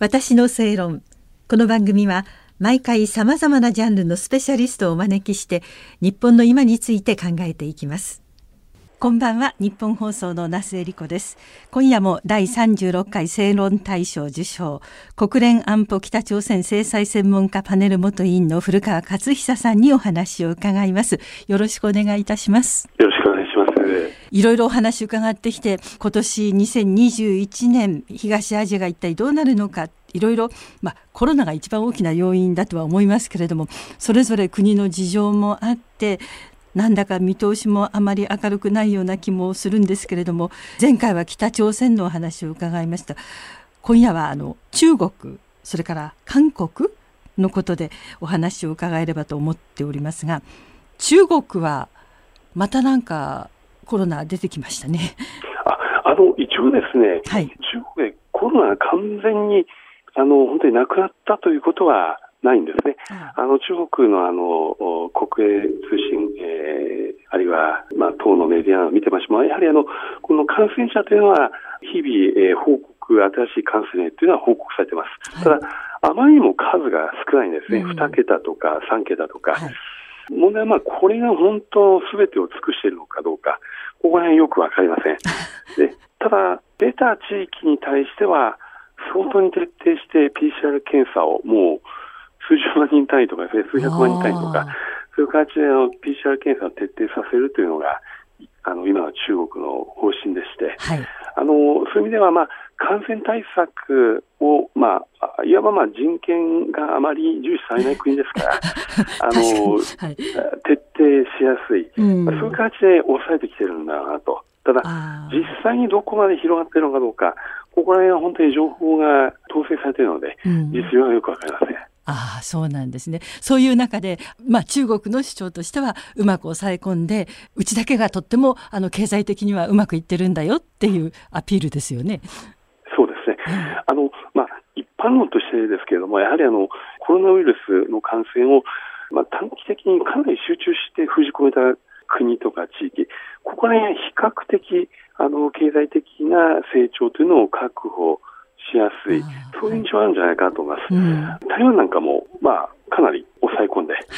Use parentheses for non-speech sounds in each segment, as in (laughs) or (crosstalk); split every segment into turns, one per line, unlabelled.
私の正論。この番組は毎回さまざまなジャンルのスペシャリストをお招きして日本の今について考えていきます。こんばんは。日本放送の那須恵理子です。今夜も第36回正論大賞受賞。国連安保北朝鮮制裁専門家パネル元委員の古川勝久さんにお話を伺います。よろしくお願いいたします。
よろしくい。
ろいろお話伺ってきて今年2021年東アジアが一体どうなるのかいろいろ、まあ、コロナが一番大きな要因だとは思いますけれどもそれぞれ国の事情もあってなんだか見通しもあまり明るくないような気もするんですけれども前回は北朝鮮のお話を伺いました。今夜はあの中国それから韓国のことでお話を伺えればと思っておりますが中国はまたなんかコロナ出てきましたね。
ああの一応ですね、
はい、
中国でコロナが完全にあの本当になくなったということはないんですね。あの中国のあの国営通信、えー、あるいはまあ党のメディアを見てましてもやはりあのこの感染者というのは日々、えー、報告新しい感染例というのは報告されています。ただあまりにも数が少ないんですね。二、うん、桁とか三桁とか。はい問題はまあこれが本当すべてを尽くしているのかどうか、ここら辺よくわかりません。(laughs) でただ、出た地域に対しては、相当に徹底して PCR 検査をもう数十万人単位とかですね、数百万人単位とか、そういう形での PCR 検査を徹底させるというのが、あの今の中国の方針でして、はい、あのそういう意味では、まあ、感染対策を、まあ、いわばまあ人権があまり重視されない国ですから、(laughs) あの、はい、徹底しやすい、まあ、そういう形で抑えてきてるんだなと。ただ、実際にどこまで広がっているのかどうか、ここら辺は本当に情報が統制されているので、うん、実情はよくわかりません。
ああそうなんですね。そういう中で、まあ、中国の主張としてはうまく抑え込んでうちだけがとってもあの経済的にはうまくいってるんだよっていうアピールですよね。
そうですね、あのまあ、一般論としてですけれどもやはりあのコロナウイルスの感染を、まあ、短期的にかなり集中して封じ込めた国とか地域ここら辺は比較的あの経済的な成長というのを確保しやすい、そういう印象あるんじゃないかと思います。台湾なんかも、まあ、かなり抑え込んで、はい、いわ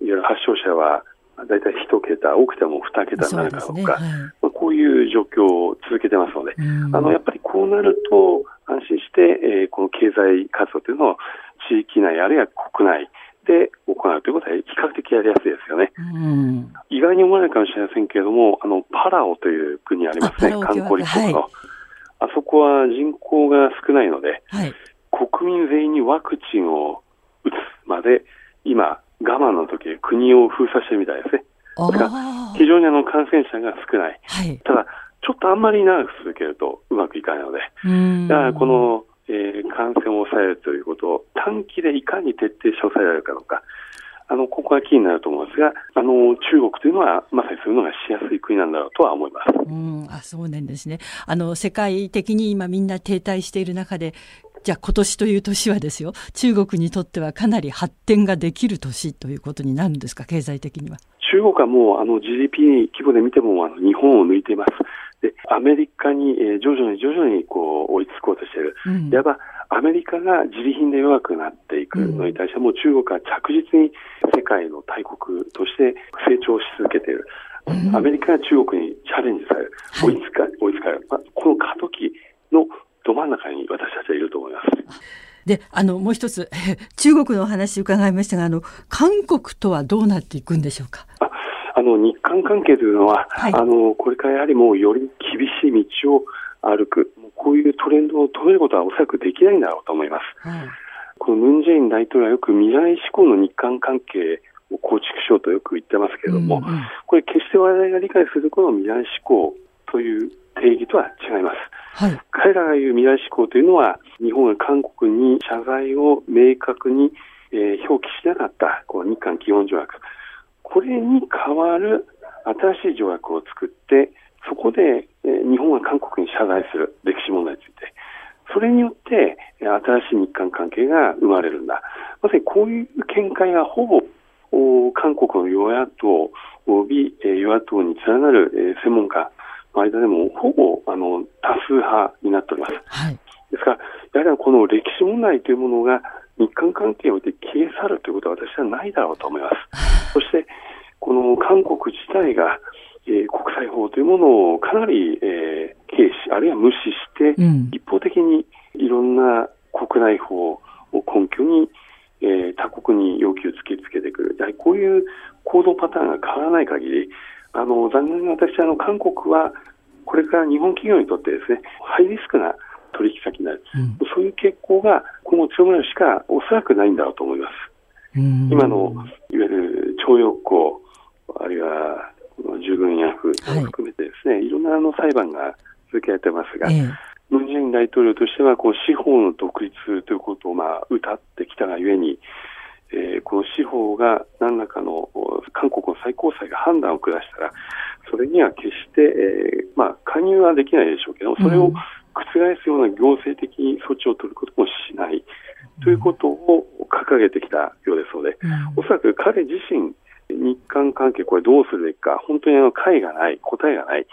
ゆる発症者は大体1桁、多くても2桁になるかどうか、まあ、こういう状況を続けてますので、あのやっぱりこうなると安心して、えー、この経済活動というのを地域内あるいは国内で行うということは比較的やりやすいですよね。意外に思わないかもしれませんけれども、あのパラオという国ありますね、観光立国の。はいこは人口が少ないので、はい、国民全員にワクチンを打つまで、今、我慢の時国を封鎖してるみたいですね。非常にあの感染者が少ない。はい、ただ、ちょっとあんまり長く続けるとうまくいかないので、だからこの、えー、感染を抑えるということを短期でいかに徹底して抑えられるかどうか、あの、ここがキーになると思うんですが、あの、中国というのは、まさにそういうのがしやすい国なんだろうとは思います。
うん、あ、そうなんですね。あの、世界的に今みんな停滞している中で、じゃあ今年という年はですよ、中国にとってはかなり発展ができる年ということになるんですか、経済的には。
中国はもうあの GDP 規模で見てもあの日本を抜いています。で、アメリカに、えー、徐々に徐々にこう追いつこうとしている。うん、いわばアメリカが自利品で弱くなっていくのに対しても、中国は着実に世界の大国として成長し続けている。アメリカが中国にチャレンジされる。追いつか、追いつかれる。まあ、この過渡期のど真ん中に私たちはいると思います。
で、あの、もう一つ、(laughs) 中国のお話伺いましたが、あの、韓国とはどうなっていくんでしょうか？
ああの、日韓関係というのは、はい、あの、これからやはりもうより厳しい道を歩く。こういうトレンドを止めることはおそらくできないんだろうと思います。はい、このムン・ジェイン大統領はよく未来志向の日韓関係を構築しようとよく言ってますけれども、うんうん、これ決して我々が理解するこの未来志向という定義とは違います。はい、彼らが言う未来志向というのは、日本が韓国に謝罪を明確に、えー、表記しなかったこの日韓基本条約、これに代わる新しい条約を作って、そこで、えー、日本が韓国に謝罪する歴史問題について、それによって新しい日韓関係が生まれるんだ。まさにこういう見解がほぼ韓国の与野党及び与野党に連なる専門家の間でもほぼあの多数派になっております。はい、ですから、やはりこの歴史問題というものが日韓関係において消え去るということは私はないだろうと思います。そして、この韓国自体が、えー、国際法というものをかなり、えー、軽視、あるいは無視して、うん、一方的にいろんな国内法を根拠に、えー、他国に要求を突きつけてくる。やはりこういう行動パターンが変わらない限り、あの、残念な私、あの、韓国は、これから日本企業にとってですね、ハイリスクな取引先になる、うん、そういう傾向が今後強まるしかおそらくないんだろうと思います。今のいわゆる徴用工、あるいは従軍ヤフを含めてですね、はい、いろんなあの裁判が続けられてますが、ええ、ムン・ジェイン大統領としてはこう司法の独立ということをまあ謳ってきたがゆえに、えー、この司法が何らかの韓国の最高裁が判断を下したら、それには決して、えーまあ、加入はできないでしょうけど、それを覆すような行政的措置を取ることもしない、ということを掲げてきたようですので、おそらく彼自身、日韓関係、これどうするべきか、本当にあの解がない、答えがない、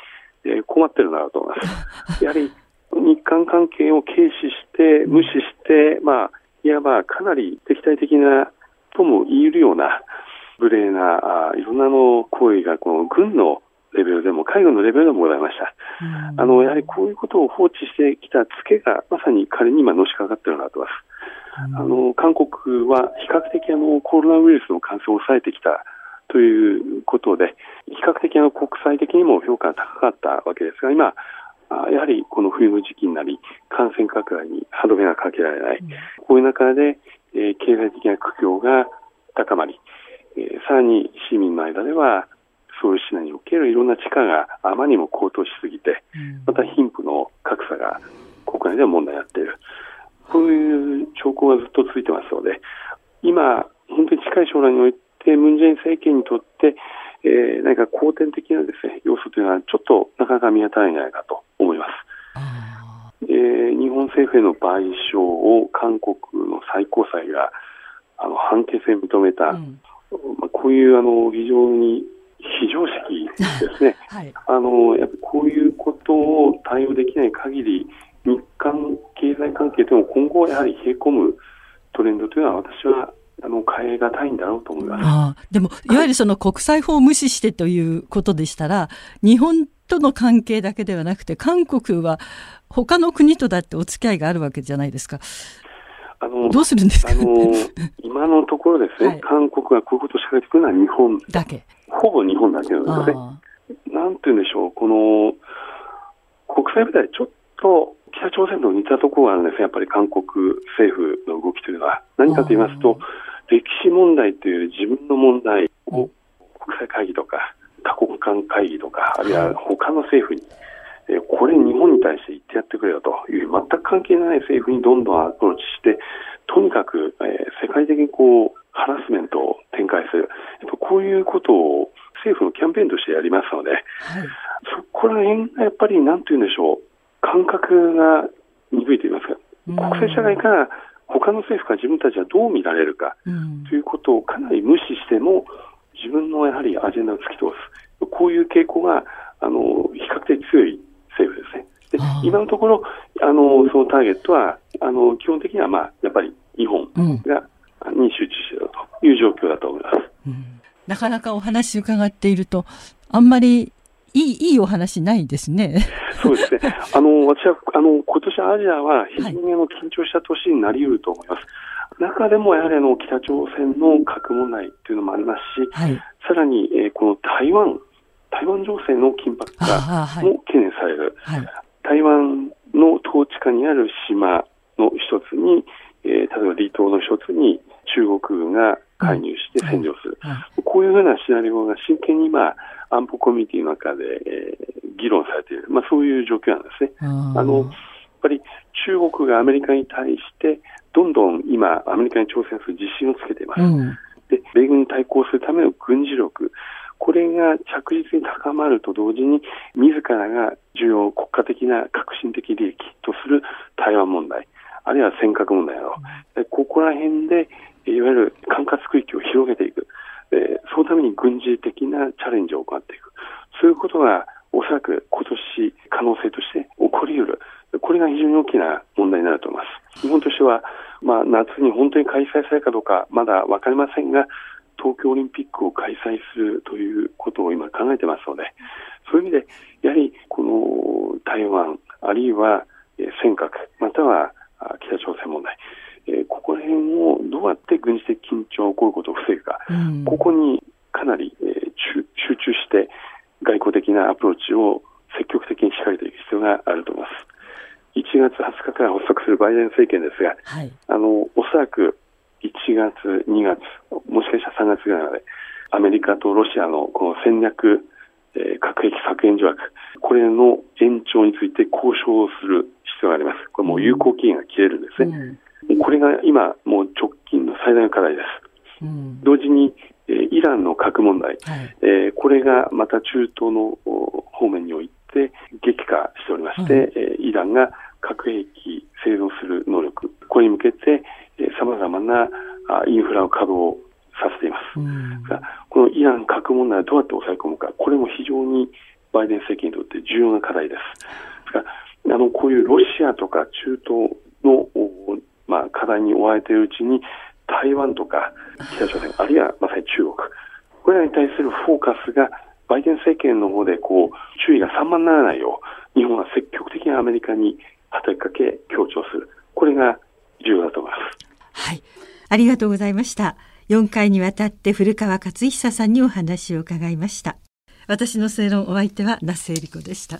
えー、困ってるなと思います。(laughs) やはり日韓関係を軽視して、無視して、まあ、いわばかなり敵対的なとも言えるような無礼なあいろんなの行為がこの軍のレベルでも海軍のレベルでもございました。あのやはりこういうことを放置してきたツケがまさに彼に今のしかかっているなと思います。あの韓国は比較的あのコロナウイルスの感染を抑えてきたということで、比較的あの国際的にも評価が高かったわけですが、今、やはりこの冬の時期になり、感染拡大に歯止めがかけられない、こういう中で、えー、経済的な苦境が高まり、えー、さらに市民の間では、ソウル市内におけるいろんな地価があまりにも高騰しすぎて、また貧富の格差が国内では問題になっている。こういう兆候がずっと続いてますので、今、本当に近い将来において、ムン・ジェイン政権にとって、えー、何か後天的なですね、要素というのはちょっとなかなか見当たらないんじゃないかと思います。えー、日本政府への賠償を韓国の最高裁があの判決で認めた、うん、まあ、こういうあの非常に非常識ですね、(laughs) はい、あのやっぱこういうことを対応できない限り、日韓経済関係というのも今後やはり冷え込むトレンドというのは、私はあの変え難いんだろうと思いますあ
でも、いわゆるその国際法を無視してということでしたら、日本との関係だけではなくて、韓国は他の国とだってお付き合いがあるわけじゃないですか。あのどうするんですか、あの (laughs)
今のところですね、はい、韓国がこういうことを仕掛けてくるのは日本
だけ。
ほぼ日本だけなんですね。なんて言うんでしょう、この国際舞台、ちょっと北朝鮮と似たところがあるんですやっぱり韓国政府の動きというのは。何かと言いますと、歴史問題という自分の問題を国際会議とか多国間会議とか、あるいは他の政府に、えー、これ日本に対して言ってやってくれよという全く関係ない政府にどんどんアプローチして、とにかく、えー、世界的にこうハラスメントを展開する、やっぱこういうことを政府のキャンペーンとしてやりますので、はい、そこら辺がやっぱりなんて言うんでしょう、感覚が鈍いと言いますか、国際社会から他の政府から自分たちはどう見られるかということをかなり無視しても、自分のやはりアジェンダを突き通す、こういう傾向があの比較的強い政府ですね。で今のところあの、そのターゲットはあの基本的には、まあ、やっぱり日本が、に集中しているという状況だと思います、うん、
なかなかお話伺っていると、あんまりいいいいお話ないですね。
そうですね。あの私はあの今年アジアは非常にあの緊張した年になり得ると思います。中でもやはりあの北朝鮮の核問題というのもありますし、はい、さらに、えー、この台湾、台湾情勢の緊迫化も懸念される、はい、台湾の統治下にある島の一つに、えー、例えば離島の一つに中国軍が介入して占領する、はい、こういうふうなシナリオが真剣に今、安保コミュニティの中で、えー、議論されている、まあ、そういう状況なんですね。あのぱり中国がアメリカに対してどんどん今、アメリカに挑戦する自信をつけています。うん、で、米軍に対抗するための軍事力、これが着実に高まると同時に、自らが重要国家的な革新的利益とする台湾問題、あるいは尖閣問題など、う。ん、ここら辺で、いわゆる管轄区域を広げていく、えー、そのために軍事的なチャレンジを行っていく、そういうことがおそらく今年可能性として起こり得る、これが非常に大きな問題になると思います。日本としては、まあ、夏に本当に開催されるかどうかまだ分かりませんが、東京オリンピックを開催するということを今考えてますので、そういう意味で、やはりこの台湾、あるいは尖閣、または北朝鮮問題、えここら辺をどうやって軍事的緊張が起こることを防ぐか、うん、ここにかなり、え集中して外交的なアプローチを積極的に仕掛けていく必要があると思います。1月20日から発足するバイデン政権ですが、はい、あのおそらく1月、2月、もしかしたら3月ぐらいまで、アメリカとロシアのこの戦略、えー、核兵器削減条約、これの延長について交渉をする必要があります。これもう有効期限が切れるんですね。うん、これが今、もう直近の最大の課題です。うん、同時に、えー、イランの核問題、はい、えー、これがまた中東の方面において激化しておりまして、うん、イランが核兵器製造する能力、これに向けてさまざまなインフラを稼働させています。うん、このイラン核問題をどうやって抑え込むか、これも非常にバイデン政権にとって重要な課題です。あのこういうロシアとか中東の、まあ、課題に追われているうちに、台湾とか北朝鮮、あるいはまさに中国、これらに対するフォーカスがバイデン政権の方でこう注意が散漫にならないよう、日本は積極的にアメリカに働きかけ強調する。これが重要だと思います。
はい。ありがとうございました。4回にわたって古川勝久さんにお話を伺いました。私の正論お相手は那須恵理子でした。